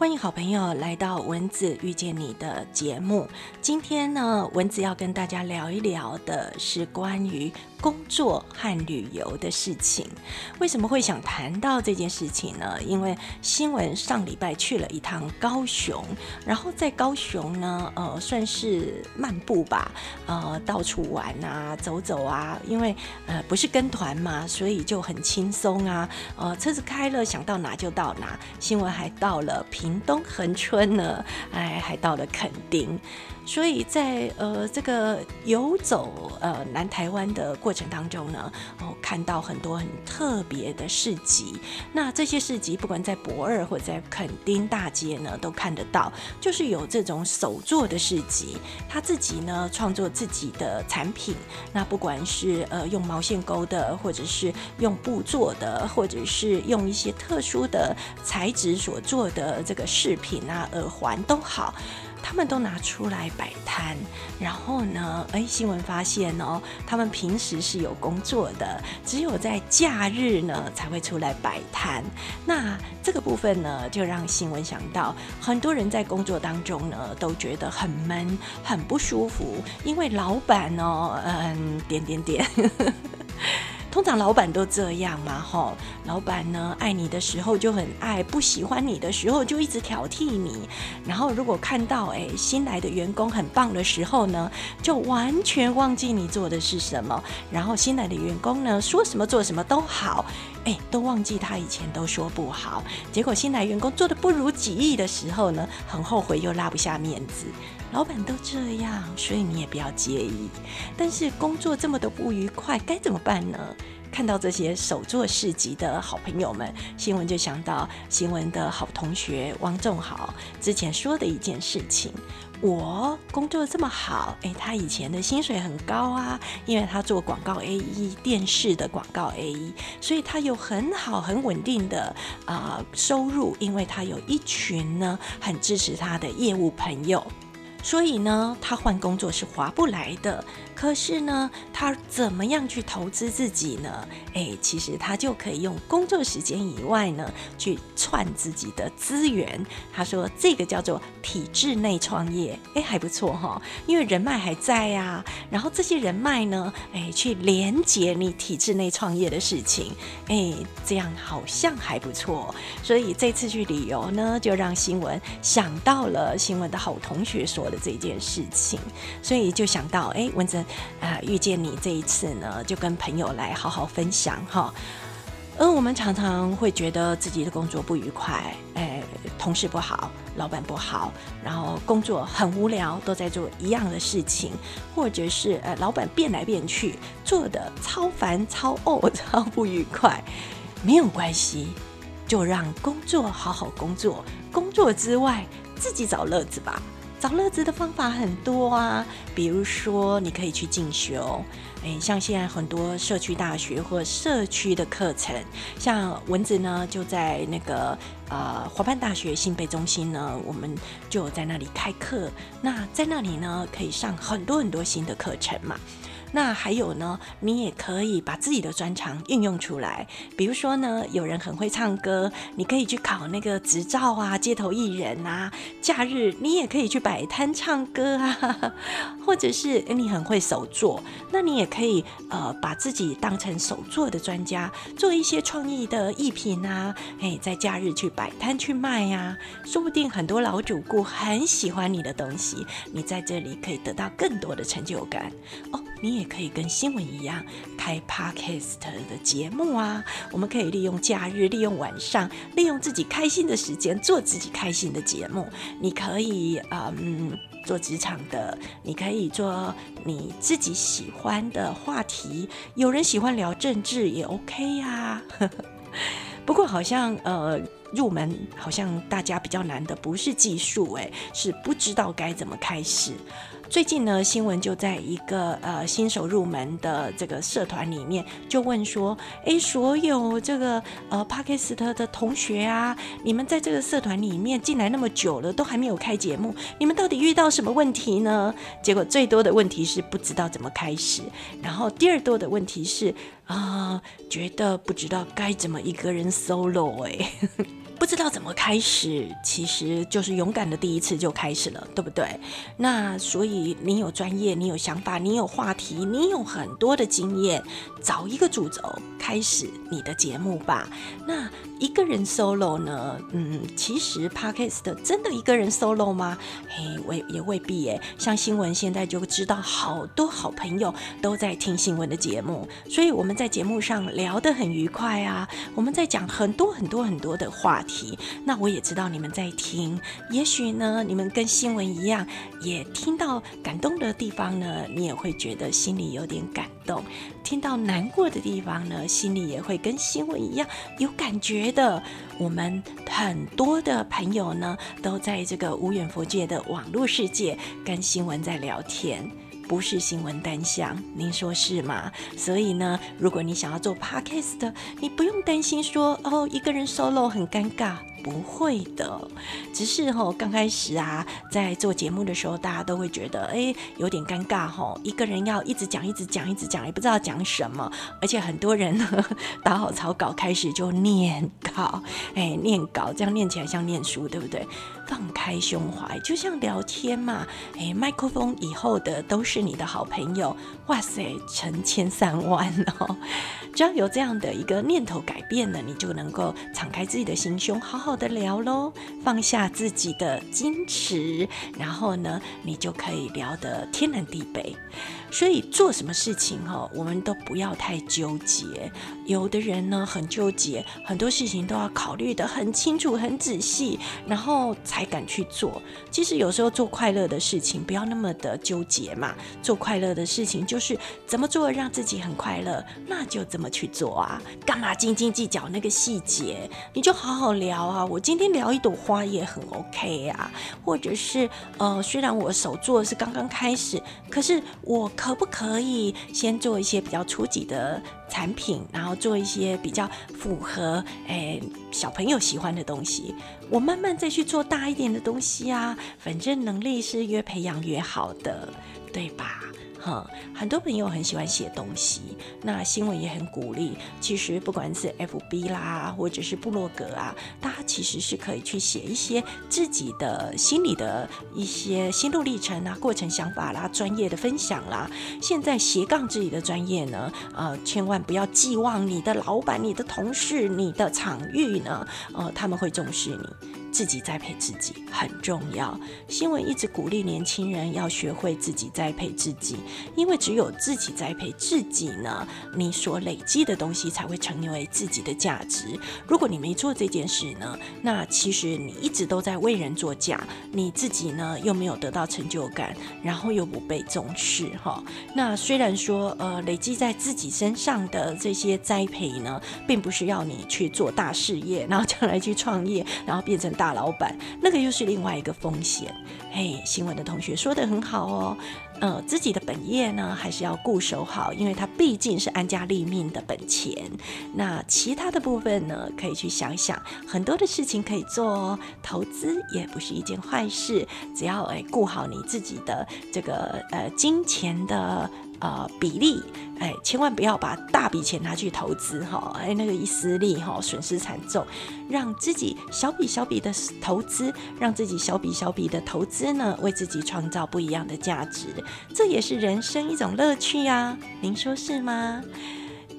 欢迎好朋友来到蚊子遇见你的节目。今天呢，蚊子要跟大家聊一聊的是关于工作和旅游的事情。为什么会想谈到这件事情呢？因为新闻上礼拜去了一趟高雄，然后在高雄呢，呃，算是漫步吧，呃，到处玩啊，走走啊。因为呃不是跟团嘛，所以就很轻松啊。呃，车子开了，想到哪就到哪。新闻还到了平。屏东恒春呢，哎，还到了垦丁，所以在呃这个游走呃南台湾的过程当中呢，哦，看到很多很特别的市集。那这些市集，不管在博二或者在垦丁大街呢，都看得到，就是有这种手作的市集，他自己呢创作自己的产品。那不管是呃用毛线钩的，或者是用布做的，或者是用一些特殊的材质所做的这个。饰品啊，耳环都好，他们都拿出来摆摊。然后呢，哎，新闻发现哦，他们平时是有工作的，只有在假日呢才会出来摆摊。那这个部分呢，就让新闻想到，很多人在工作当中呢都觉得很闷、很不舒服，因为老板哦，嗯，点点点。通常老板都这样嘛，吼，老板呢爱你的时候就很爱，不喜欢你的时候就一直挑剔你。然后如果看到哎新来的员工很棒的时候呢，就完全忘记你做的是什么。然后新来的员工呢说什么做什么都好，哎，都忘记他以前都说不好。结果新来员工做的不如己意的时候呢，很后悔又拉不下面子。老板都这样，所以你也不要介意。但是工作这么的不愉快，该怎么办呢？看到这些手作市集的好朋友们，新闻就想到新闻的好同学汪仲豪之前说的一件事情：我工作这么好，诶，他以前的薪水很高啊，因为他做广告 A E 电视的广告 A E，所以他有很好很稳定的啊收入，因为他有一群呢很支持他的业务朋友。所以呢，他换工作是划不来的。可是呢，他怎么样去投资自己呢？诶，其实他就可以用工作时间以外呢，去串自己的资源。他说这个叫做体制内创业，诶，还不错哈，因为人脉还在呀。然后这些人脉呢，诶，去连接你体制内创业的事情，诶，这样好像还不错。所以这次去旅游呢，就让新闻想到了新闻的好同学说。的这件事情，所以就想到，哎，文珍啊，遇见你这一次呢，就跟朋友来好好分享哈。而我们常常会觉得自己的工作不愉快，哎，同事不好，老板不好，然后工作很无聊，都在做一样的事情，或者是呃，老板变来变去，做的超烦、超哦、超不愉快。没有关系，就让工作好好工作，工作之外自己找乐子吧。找乐子的方法很多啊，比如说你可以去进修，诶，像现在很多社区大学或社区的课程，像蚊子呢就在那个呃华办大学新北中心呢，我们就在那里开课，那在那里呢可以上很多很多新的课程嘛。那还有呢，你也可以把自己的专长运用出来。比如说呢，有人很会唱歌，你可以去考那个执照啊，街头艺人啊。假日你也可以去摆摊唱歌啊，或者是你很会手作，那你也可以呃把自己当成手作的专家，做一些创意的艺品啊，哎，在假日去摆摊去卖呀，说不定很多老主顾很喜欢你的东西，你在这里可以得到更多的成就感哦。你也可以跟新闻一样开 podcast 的节目啊！我们可以利用假日、利用晚上、利用自己开心的时间做自己开心的节目。你可以嗯做职场的，你可以做你自己喜欢的话题。有人喜欢聊政治也 OK 呀。不过好像呃入门好像大家比较难的不是技术哎，是不知道该怎么开始。最近呢，新闻就在一个呃新手入门的这个社团里面，就问说：哎，所有这个呃帕克斯特的同学啊，你们在这个社团里面进来那么久了，都还没有开节目，你们到底遇到什么问题呢？结果最多的问题是不知道怎么开始，然后第二多的问题是啊，觉得不知道该怎么一个人 solo 哎。不知道怎么开始，其实就是勇敢的第一次就开始了，对不对？那所以你有专业，你有想法，你有话题，你有很多的经验，找一个主轴开始你的节目吧。那一个人 solo 呢？嗯，其实 podcast 真的一个人 solo 吗？嘿，我也未必耶。像新闻现在就知道，好多好朋友都在听新闻的节目，所以我们在节目上聊得很愉快啊。我们在讲很多很多很多的话题，那我也知道你们在听。也许呢，你们跟新闻一样，也听到感动的地方呢，你也会觉得心里有点感听到难过的地方呢，心里也会跟新闻一样有感觉。的，我们很多的朋友呢，都在这个无远佛界的网络世界跟新闻在聊天，不是新闻单向，您说是吗？所以呢，如果你想要做 podcast，你不用担心说哦，一个人 solo 很尴尬。不会的，只是哈刚开始啊，在做节目的时候，大家都会觉得哎有点尴尬哈，一个人要一直讲、一直讲、一直讲，也不知道讲什么，而且很多人呢打好草稿开始就念稿，哎念稿这样念起来像念书，对不对？放开胸怀，就像聊天嘛，哎麦克风以后的都是你的好朋友，哇塞，成千上万哦，只要有这样的一个念头改变了，你就能够敞开自己的心胸，好好。好的聊喽，放下自己的矜持，然后呢，你就可以聊得天南地北。所以做什么事情哈，我们都不要太纠结。有的人呢很纠结，很多事情都要考虑得很清楚、很仔细，然后才敢去做。其实有时候做快乐的事情，不要那么的纠结嘛。做快乐的事情就是怎么做让自己很快乐，那就怎么去做啊？干嘛斤斤计较那个细节？你就好好聊啊。我今天聊一朵花也很 OK 啊，或者是呃，虽然我手做是刚刚开始，可是我。可不可以先做一些比较初级的产品，然后做一些比较符合诶小朋友喜欢的东西？我慢慢再去做大一点的东西啊，反正能力是越培养越好的，对吧？哈，很多朋友很喜欢写东西，那新闻也很鼓励。其实不管是 FB 啦，或者是部落格啊，大家其实是可以去写一些自己的心里的一些心路历程啊、过程想法啦、专业的分享啦。现在斜杠自己的专业呢，呃，千万不要寄望你的老板、你的同事、你的场域呢，呃，他们会重视你。自己栽培自己很重要。新闻一直鼓励年轻人要学会自己栽培自己，因为只有自己栽培自己呢，你所累积的东西才会成为自己的价值。如果你没做这件事呢，那其实你一直都在为人作嫁，你自己呢又没有得到成就感，然后又不被重视哈。那虽然说呃累积在自己身上的这些栽培呢，并不是要你去做大事业，然后将来去创业，然后变成。大老板，那个又是另外一个风险。嘿，新闻的同学说的很好哦。呃，自己的本业呢，还是要固守好，因为它毕竟是安家立命的本钱。那其他的部分呢，可以去想想，很多的事情可以做哦。投资也不是一件坏事，只要哎顾好你自己的这个呃金钱的。呃，比例，哎，千万不要把大笔钱拿去投资哈，哎，那个一失利哈，损失惨重。让自己小笔小笔的投资，让自己小笔小笔的投资呢，为自己创造不一样的价值，这也是人生一种乐趣呀。您说是吗？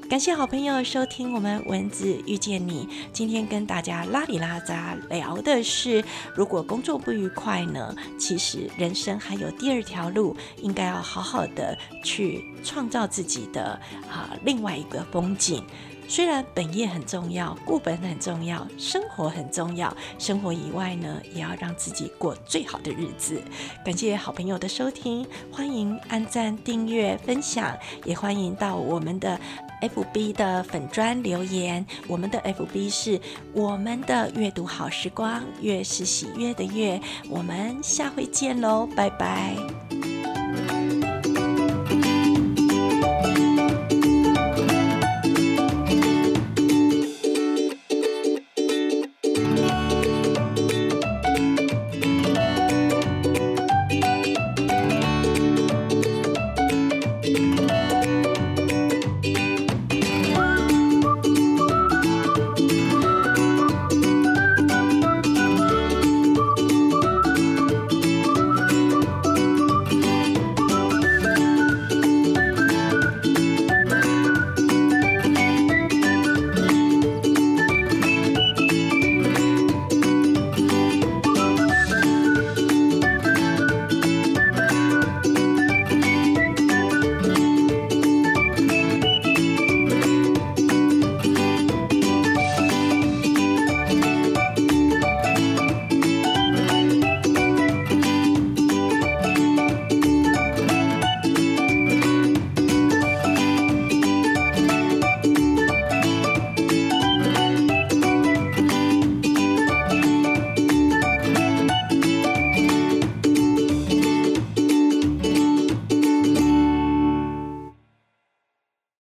感谢好朋友收听我们文字遇见你。今天跟大家拉里拉扎聊的是，如果工作不愉快呢，其实人生还有第二条路，应该要好好的去创造自己的啊另外一个风景。虽然本业很重要，固本很重要，生活很重要，生活以外呢，也要让自己过最好的日子。感谢好朋友的收听，欢迎按赞、订阅、分享，也欢迎到我们的 FB 的粉砖留言。我们的 FB 是我们的阅读好时光，月是喜悦的月。我们下回见喽，拜拜。